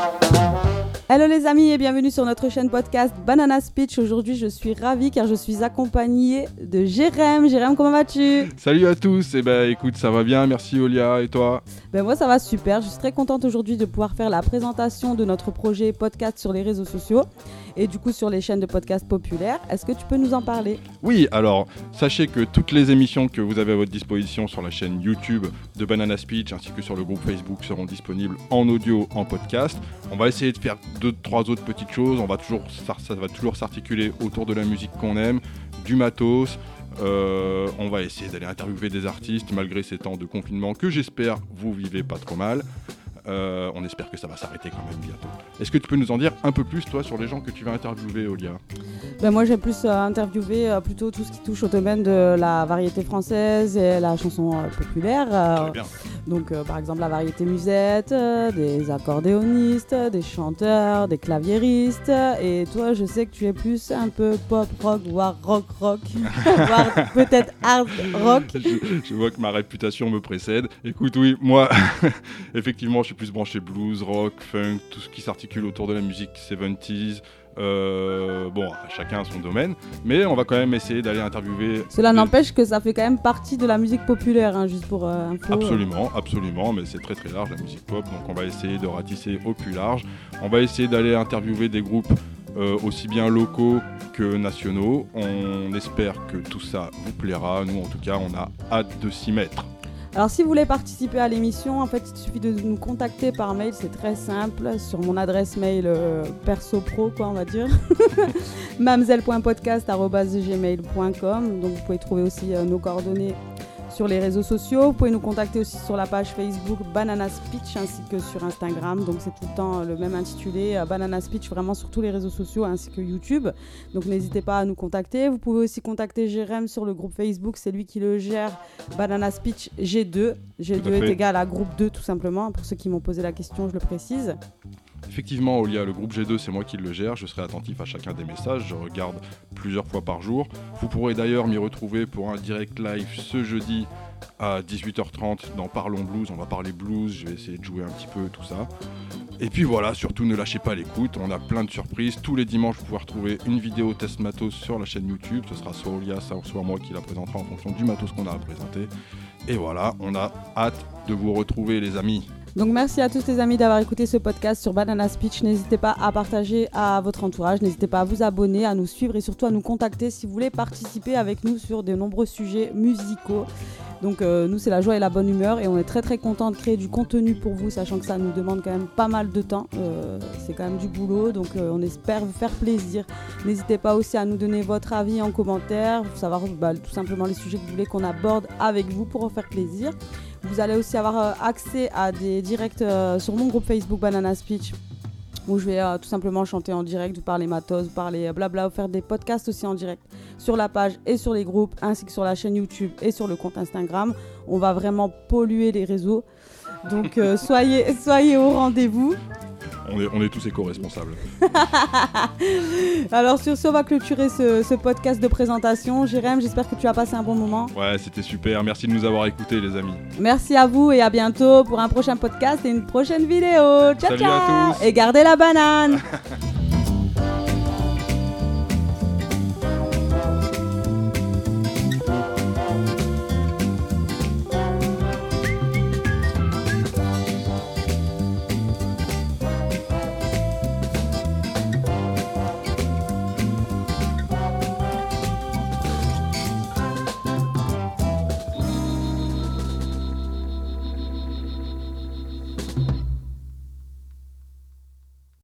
Thank you. Hello les amis et bienvenue sur notre chaîne podcast Banana Speech. Aujourd'hui je suis ravie car je suis accompagnée de Jérém. Jérém comment vas-tu? Salut à tous, et eh ben écoute ça va bien, merci Olia et toi? Ben moi ça va super, je suis très contente aujourd'hui de pouvoir faire la présentation de notre projet podcast sur les réseaux sociaux et du coup sur les chaînes de podcast populaires. Est-ce que tu peux nous en parler? Oui, alors sachez que toutes les émissions que vous avez à votre disposition sur la chaîne YouTube de Banana Speech ainsi que sur le groupe Facebook seront disponibles en audio, en podcast. On va essayer de faire deux, trois autres petites choses. On va toujours, ça, va toujours s'articuler autour de la musique qu'on aime, du matos. Euh, on va essayer d'aller interviewer des artistes malgré ces temps de confinement que j'espère vous vivez pas trop mal. Euh, on espère que ça va s'arrêter quand même bientôt. Est-ce que tu peux nous en dire un peu plus, toi, sur les gens que tu vas interviewer, Olia? Ben Moi, j'ai plus euh, interviewé euh, plutôt tout ce qui touche au domaine de la variété française et la chanson populaire. Très bien. Donc, par exemple, la variété musette, des accordéonistes, des chanteurs, des claviéristes. Et toi, je sais que tu es plus un peu pop rock, voire rock rock, voire peut-être hard rock. Je, vois que ma réputation me précède. Écoute, oui, moi, effectivement, je suis plus branché blues, rock, funk, tout ce qui s'articule autour de la musique 70s. Euh, bon, chacun a son domaine, mais on va quand même essayer d'aller interviewer. Cela n'empêche que ça fait quand même partie de la musique populaire, hein, juste pour euh, info. Absolument, absolument, mais c'est très très large la musique pop, donc on va essayer de ratisser au plus large. On va essayer d'aller interviewer des groupes euh, aussi bien locaux que nationaux. On espère que tout ça vous plaira. Nous, en tout cas, on a hâte de s'y mettre. Alors si vous voulez participer à l'émission, en fait il suffit de nous contacter par mail, c'est très simple, sur mon adresse mail euh, perso pro quoi on va dire, mamzel.podcast.gmail.com, donc vous pouvez trouver aussi euh, nos coordonnées sur les réseaux sociaux. Vous pouvez nous contacter aussi sur la page Facebook Banana Speech ainsi que sur Instagram. Donc c'est tout le temps le même intitulé euh, Banana Speech vraiment sur tous les réseaux sociaux ainsi que YouTube. Donc n'hésitez pas à nous contacter. Vous pouvez aussi contacter Jérém sur le groupe Facebook, c'est lui qui le gère. Banana Speech G2. G2 est égal à groupe 2 tout simplement. Pour ceux qui m'ont posé la question, je le précise. Effectivement, Olia, le groupe G2, c'est moi qui le gère. Je serai attentif à chacun des messages. Je regarde plusieurs fois par jour. Vous pourrez d'ailleurs m'y retrouver pour un direct live ce jeudi à 18h30 dans Parlons Blues. On va parler blues. Je vais essayer de jouer un petit peu tout ça. Et puis voilà, surtout ne lâchez pas l'écoute. On a plein de surprises. Tous les dimanches, vous pouvez retrouver une vidéo test matos sur la chaîne YouTube. Ce sera soit Olia, soit moi qui la présentera en fonction du matos qu'on a à présenter. Et voilà, on a hâte de vous retrouver, les amis. Donc merci à tous les amis d'avoir écouté ce podcast sur Banana Speech. N'hésitez pas à partager à votre entourage, n'hésitez pas à vous abonner, à nous suivre et surtout à nous contacter si vous voulez participer avec nous sur de nombreux sujets musicaux. Donc euh, nous c'est la joie et la bonne humeur et on est très très content de créer du contenu pour vous, sachant que ça nous demande quand même pas mal de temps. Euh, c'est quand même du boulot, donc euh, on espère vous faire plaisir. N'hésitez pas aussi à nous donner votre avis en commentaire, savoir bah, tout simplement les sujets que vous voulez qu'on aborde avec vous pour en faire plaisir. Vous allez aussi avoir euh, accès à des directs euh, sur mon groupe Facebook Banana Speech où je vais euh, tout simplement chanter en direct, vous parler matos, vous parler blabla, vous faire des podcasts aussi en direct sur la page et sur les groupes, ainsi que sur la chaîne YouTube et sur le compte Instagram. On va vraiment polluer les réseaux. Donc soyez, soyez au rendez-vous on est, tous éco-responsables. Alors sur ce, on va clôturer ce, podcast de présentation. Jérém, j'espère que tu as passé un bon moment. Ouais, c'était super. Merci de nous avoir écoutés, les amis. Merci à vous et à bientôt pour un prochain podcast et une prochaine vidéo. Ciao, ciao. Et gardez la banane.